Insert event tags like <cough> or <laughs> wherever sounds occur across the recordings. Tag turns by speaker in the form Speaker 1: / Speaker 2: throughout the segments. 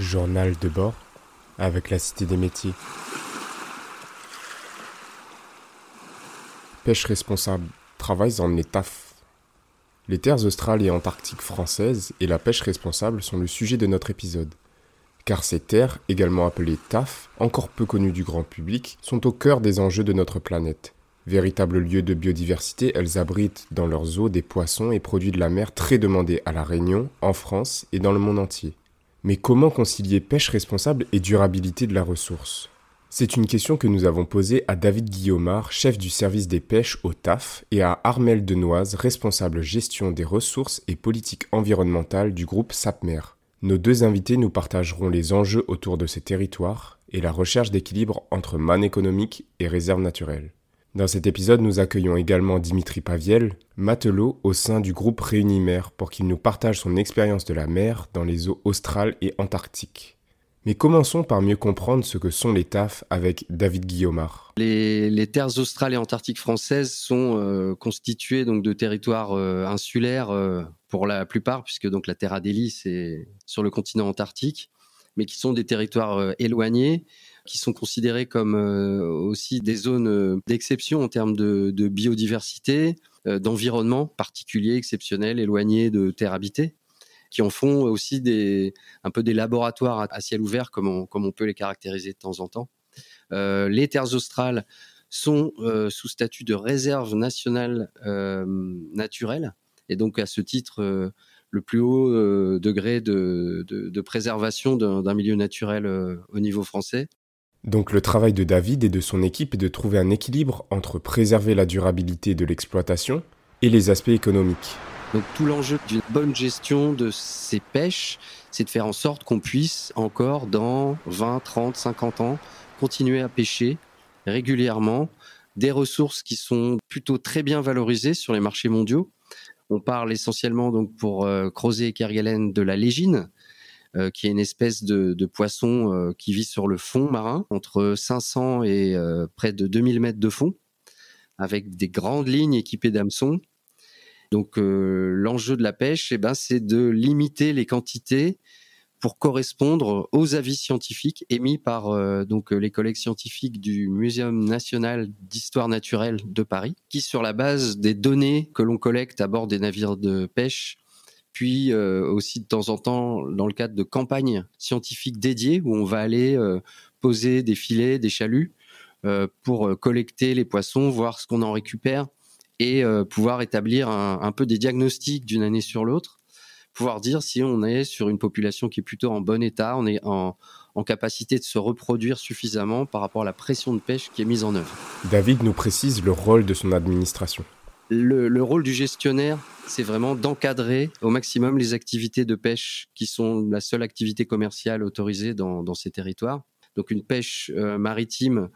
Speaker 1: Journal de bord avec la Cité des métiers. Pêche responsable. Travail en étaf. Les terres australes et antarctiques françaises et la pêche responsable sont le sujet de notre épisode. Car ces terres, également appelées TAF, encore peu connues du grand public, sont au cœur des enjeux de notre planète. Véritables lieux de biodiversité, elles abritent dans leurs eaux des poissons et produits de la mer très demandés à La Réunion, en France et dans le monde entier. Mais comment concilier pêche responsable et durabilité de la ressource? C'est une question que nous avons posée à David Guillaumard, chef du service des pêches au TAF, et à Armel Denoise, responsable gestion des ressources et politique environnementale du groupe SAPMER. Nos deux invités nous partageront les enjeux autour de ces territoires et la recherche d'équilibre entre manne économique et réserve naturelle. Dans cet épisode, nous accueillons également Dimitri Paviel, matelot au sein du groupe Réunimer, pour qu'il nous partage son expérience de la mer dans les eaux australes et antarctiques. Mais commençons par mieux comprendre ce que sont les TAF avec David Guillaumard.
Speaker 2: Les, terres australes et antarctiques françaises sont euh, constituées donc de territoires euh, insulaires euh, pour la plupart, puisque donc la Terre Adélie c'est sur le continent antarctique, mais qui sont des territoires éloignés qui sont considérées comme euh, aussi des zones euh, d'exception en termes de, biodiversité, euh, d'environnement particulier, exceptionnel, éloigné de terres habitées qui en font aussi un peu des laboratoires à, ciel ouvert, comme on, peut les caractériser de temps en temps. les terres australes sont sous statut de réserve nationale naturelle, et donc à ce titre, le plus haut degré de, de préservation d'un milieu naturel au niveau français.
Speaker 1: Donc le travail de David et de son équipe est de trouver un équilibre entre préserver la durabilité de l'exploitation et les aspects économiques.
Speaker 2: Donc tout l'enjeu d'une bonne gestion de ces pêches, c'est de faire en sorte qu'on puisse encore dans 20, 30, 50 ans continuer à pêcher régulièrement des ressources qui sont plutôt très bien valorisées sur les marchés mondiaux. On parle essentiellement donc pour euh, Crozet et Kerguelen de la légine, euh, qui est une espèce de, poisson euh, qui vit sur le fond marin, entre 500 et euh, près de 2000 mètres de fond, avec des grandes lignes équipées d'hameçons. Donc l'enjeu de la pêche, eh ben, c'est de limiter les quantités pour correspondre aux avis scientifiques émis par donc les collègues scientifiques du Muséum national d'histoire naturelle de Paris, qui sur la base des données que l'on collecte à bord des navires de pêche puis euh, aussi de temps en temps dans le cadre de campagnes scientifiques dédiées où on va aller euh, poser des filets, des chaluts euh, pour collecter les poissons, voir ce qu'on en récupère et pouvoir établir un, peu des diagnostics d'une année sur l'autre, pouvoir dire si on est sur une population qui est plutôt en bon état, on est en, en capacité de se reproduire suffisamment par rapport à la pression de pêche qui est mise en œuvre.
Speaker 1: David nous précise le rôle de son administration.
Speaker 2: Le, rôle du gestionnaire, c'est vraiment d'encadrer au maximum les activités de pêche qui sont la seule activité commerciale autorisée dans, ces territoires. Donc une pêche euh, maritime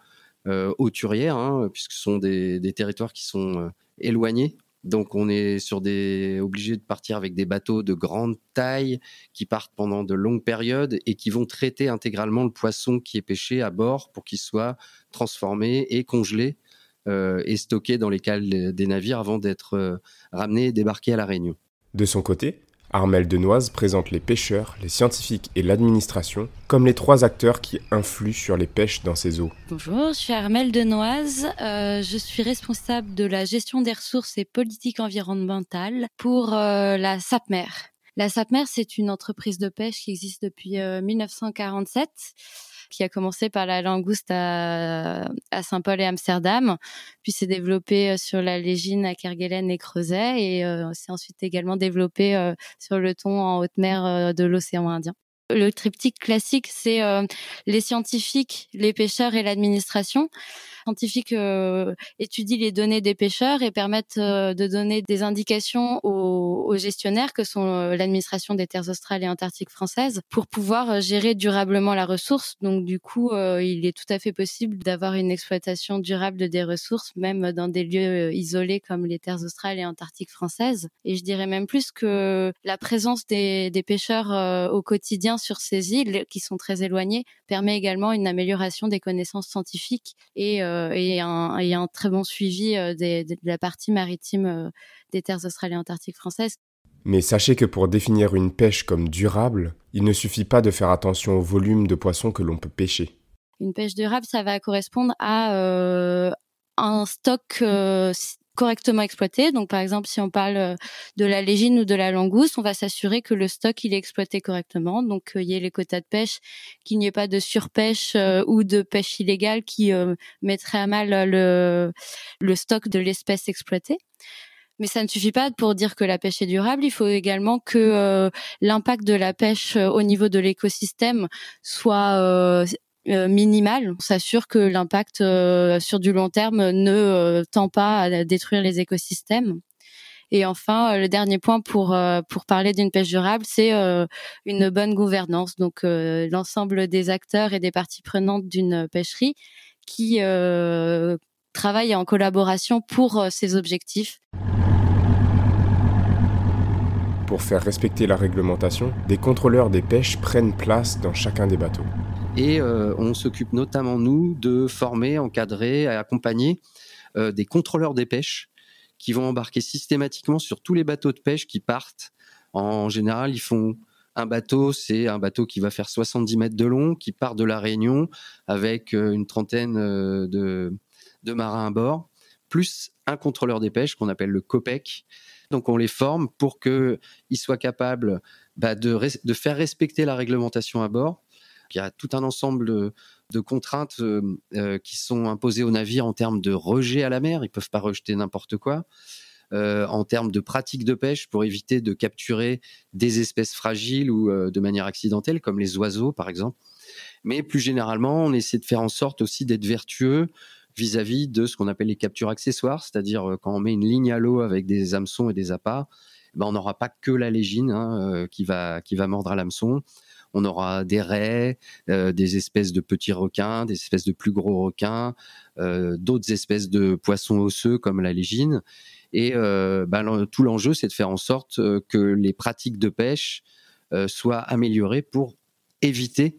Speaker 2: euh, hauturière, hein, puisque ce sont des, territoires qui sont euh, éloignés. Donc on est sur des obligé de partir avec des bateaux de grande taille qui partent pendant de longues périodes et qui vont traiter intégralement le poisson qui est pêché à bord pour qu'il soit transformé et congelé euh, et stocké dans les cales des navires avant d'être euh, ramené et débarqué à La Réunion.
Speaker 1: De son côté, Armel Denoise présente les pêcheurs, les scientifiques et l'administration comme les trois acteurs qui influent sur les pêches dans ces eaux.
Speaker 3: Bonjour, je suis Armel Denoise. Euh, je suis responsable de la gestion des ressources et politique environnementale pour la SAPMER. La SAPMER, c'est une entreprise de pêche qui existe depuis 1947 qui a commencé par la langouste à, Saint-Paul et Amsterdam, puis s'est développé euh, sur la légine à Kerguelen et Creuset, et euh, s'est ensuite également développé euh, sur le thon en haute mer de l'océan Indien. Le triptyque classique, c'est les scientifiques, les pêcheurs et l'administration scientifiques euh, étudient les données des pêcheurs et permettent euh, de donner des indications aux, gestionnaires que sont euh, l'administration des terres australes et antarctiques françaises pour pouvoir gérer durablement la ressource. Donc du coup, il est tout à fait possible d'avoir une exploitation durable des ressources, même dans des lieux isolés comme les terres australes et antarctiques françaises. Et je dirais même plus que la présence des, des pêcheurs au quotidien sur ces îles qui sont très éloignées permet également une amélioration des connaissances scientifiques et euh, et, un, un très bon suivi euh, de la partie maritime euh, des terres australes et antarctiques françaises.
Speaker 1: Mais sachez que pour définir une pêche comme durable, il ne suffit pas de faire attention au volume de poissons que l'on peut pêcher.
Speaker 3: Une pêche durable, ça va correspondre à euh, un stock euh, correctement exploité. Donc, par exemple, si on parle euh, de la légine ou de la langouste, on va s'assurer que le stock il est exploité correctement. Donc, il y ait les quotas de pêche, qu'il n'y ait pas de surpêche ou de pêche illégale qui mettrait à mal le, stock de l'espèce exploitée. Mais ça ne suffit pas pour dire que la pêche est durable. Il faut également que euh, l'impact de la pêche euh, au niveau de l'écosystème soit euh, minimal. On s'assure que l'impact sur du long terme ne tend pas à détruire les écosystèmes. Et enfin, le dernier point pour pour parler d'une pêche durable, c'est une bonne gouvernance. Donc l'ensemble des acteurs et des parties prenantes d'une pêcherie qui travaillent en collaboration pour ces objectifs.
Speaker 1: Pour faire respecter la réglementation, des contrôleurs des pêches prennent place dans chacun des bateaux.
Speaker 2: Et euh, on s'occupe notamment, nous, de former, encadrer, accompagner euh, des contrôleurs des pêches qui vont embarquer systématiquement sur tous les bateaux de pêche qui partent. En général, ils font un bateau, c'est un bateau qui va faire 70 mètres de long, qui part de la Réunion avec euh, une trentaine de, de marins à bord, plus un contrôleur des pêches qu'on appelle le COPEC, donc on les forme pour qu'ils soient capables bah, de, faire respecter la réglementation à bord. Il y a tout un ensemble de, contraintes euh, euh, qui sont imposées aux navires en termes de rejet à la mer. Ils peuvent pas rejeter n'importe quoi. Euh, en termes de pratiques de pêche pour éviter de capturer des espèces fragiles ou de manière accidentelle, comme les oiseaux par exemple. Mais plus généralement, on essaie de faire en sorte aussi d'être vertueux vis-à-vis de ce qu'on appelle les captures accessoires, c'est-à-dire euh, quand on met une ligne à l'eau avec des hameçons et des appâts, ben on n'aura pas que la légine hein, euh, qui va mordre à l'hameçon. On aura des raies, euh, des espèces de petits requins, des espèces de plus gros requins, d'autres espèces de poissons osseux comme la légine. Et ben, tout l'enjeu, c'est de faire en sorte que les pratiques de pêche soient améliorées pour éviter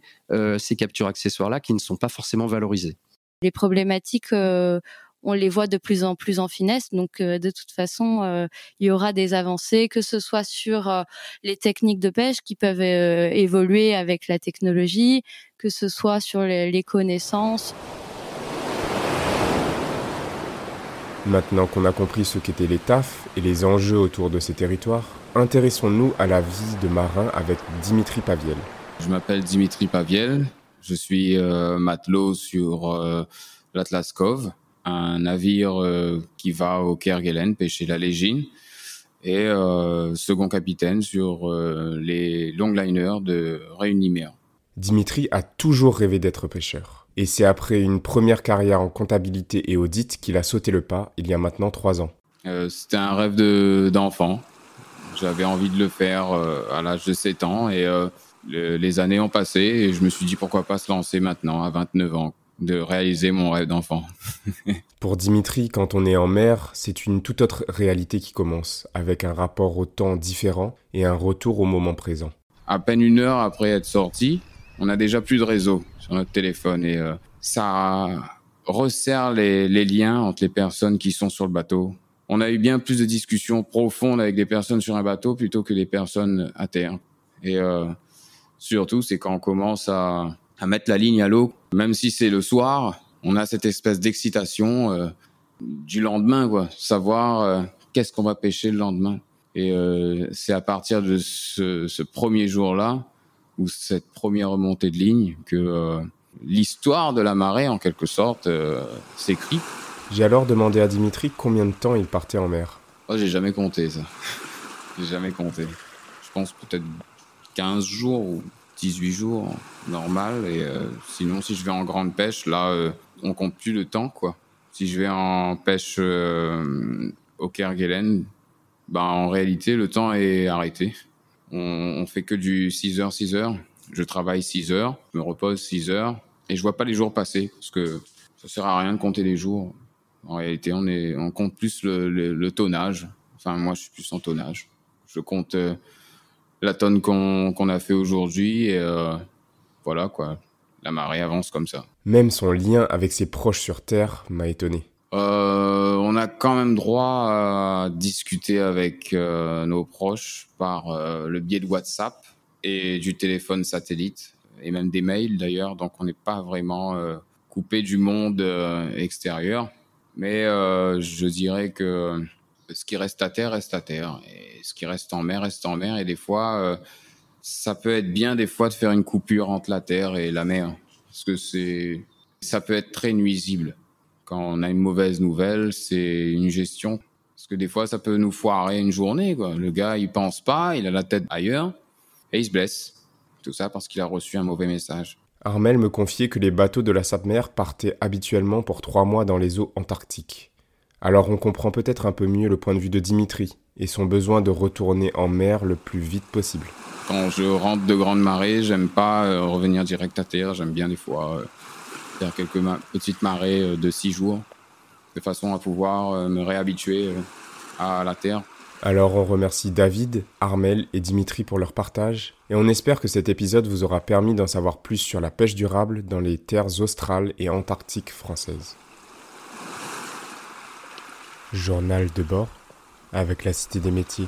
Speaker 2: ces captures accessoires-là qui ne sont pas forcément valorisées.
Speaker 3: Les problématiques, euh, on les voit de plus en plus en finesse. Donc, euh, de toute façon, euh, il y aura des avancées, que ce soit sur les techniques de pêche qui peuvent évoluer avec la technologie, que ce soit sur les, connaissances.
Speaker 1: Maintenant qu'on a compris ce qu'étaient les TAF et les enjeux autour de ces territoires, intéressons-nous à la vie de marin avec Dimitri Paviel.
Speaker 4: Je m'appelle Dimitri Paviel, je suis euh, matelot sur euh, l'Atlas Cove, un navire euh, qui va au Kerguelen pêcher la légine, et second capitaine sur les longliners de Réunimer.
Speaker 1: Dimitri a toujours rêvé d'être pêcheur. Et c'est après une première carrière en comptabilité et audit qu'il a sauté le pas il y a maintenant trois ans.
Speaker 4: C'était un rêve d'enfant. J'avais envie de le faire à l'âge de 7 ans et les années ont passé et je me suis dit pourquoi pas se lancer maintenant à 29 ans de réaliser mon rêve d'enfant. <laughs>
Speaker 1: Pour Dimitri, quand on est en mer, c'est une toute autre réalité qui commence, avec un rapport au temps différent et un retour au moment présent.
Speaker 4: À peine une heure après être sorti, on a déjà plus de réseau sur notre téléphone et euh, ça resserre les, les, liens entre les personnes qui sont sur le bateau. On a eu bien plus de discussions profondes avec des personnes sur un bateau plutôt que des personnes à terre. Et euh, Surtout, c'est quand on commence à, à mettre la ligne à l'eau, même si c'est le soir, on a cette espèce d'excitation euh, du lendemain, quoi. Savoir euh, qu'est-ce qu'on va pêcher le lendemain. Et euh, c'est à partir de ce, ce premier jour-là, ou cette première remontée de ligne, que euh, l'histoire de la marée, en quelque sorte, euh, s'écrit.
Speaker 1: J'ai alors demandé à Dimitri combien de temps il partait en mer.
Speaker 4: Oh, j'ai jamais compté ça. <laughs> j'ai jamais compté. Je pense peut-être 15 jours ou 18 jours normal. Et euh, sinon, si je vais en grande pêche, là, euh, on compte plus le temps, quoi. Si je vais en pêche euh, au Kerguelen, ben, en réalité, le temps est arrêté. On, on fait que du 6 heures, 6 heures. Je travaille 6 heures, je me repose 6 heures et je vois pas les jours passer parce que ça sert à rien de compter les jours. En réalité, on est, on compte plus le, le, tonnage. Enfin, moi, je suis plus en tonnage. Je compte la tonne qu'on a fait aujourd'hui. Et euh, voilà, quoi. La marée avance comme ça.
Speaker 1: Même son lien avec ses proches sur Terre m'a étonné.
Speaker 4: euh, On a quand même droit à discuter avec euh, nos proches par euh, le biais de WhatsApp et du téléphone satellite et même des mails d'ailleurs. Donc on n'est pas vraiment euh, coupé du monde euh, extérieur. Mais euh, je dirais que ce qui reste à terre reste à terre et ce qui reste en mer reste en mer. Et des fois, euh, ça peut être bien des fois de faire une coupure entre la terre et la mer parce que c'est ça peut être très nuisible. Quand on a une mauvaise nouvelle, c'est une gestion parce que des fois ça peut nous foirer une journée quoi. Le gars, il pense pas, il a la tête ailleurs et il se blesse. Tout ça parce qu'il a reçu un mauvais message.
Speaker 1: Armel me confiait que les bateaux de la Sapmer partaient habituellement pour trois mois dans les eaux antarctiques. Alors on comprend peut-être un peu mieux le point de vue de Dimitri et son besoin de retourner en mer le plus vite possible.
Speaker 4: Quand je rentre de grande marée, j'aime pas euh, revenir direct à terre. J'aime bien des fois euh, faire quelques ma- petites marées euh, de six jours, de façon à pouvoir me réhabituer à la terre.
Speaker 1: Alors on remercie David, Armel et Dimitri pour leur partage, et on espère que cet épisode vous aura permis d'en savoir plus sur la pêche durable dans les terres australes et antarctiques françaises. Journal de bord avec la Cité des métiers.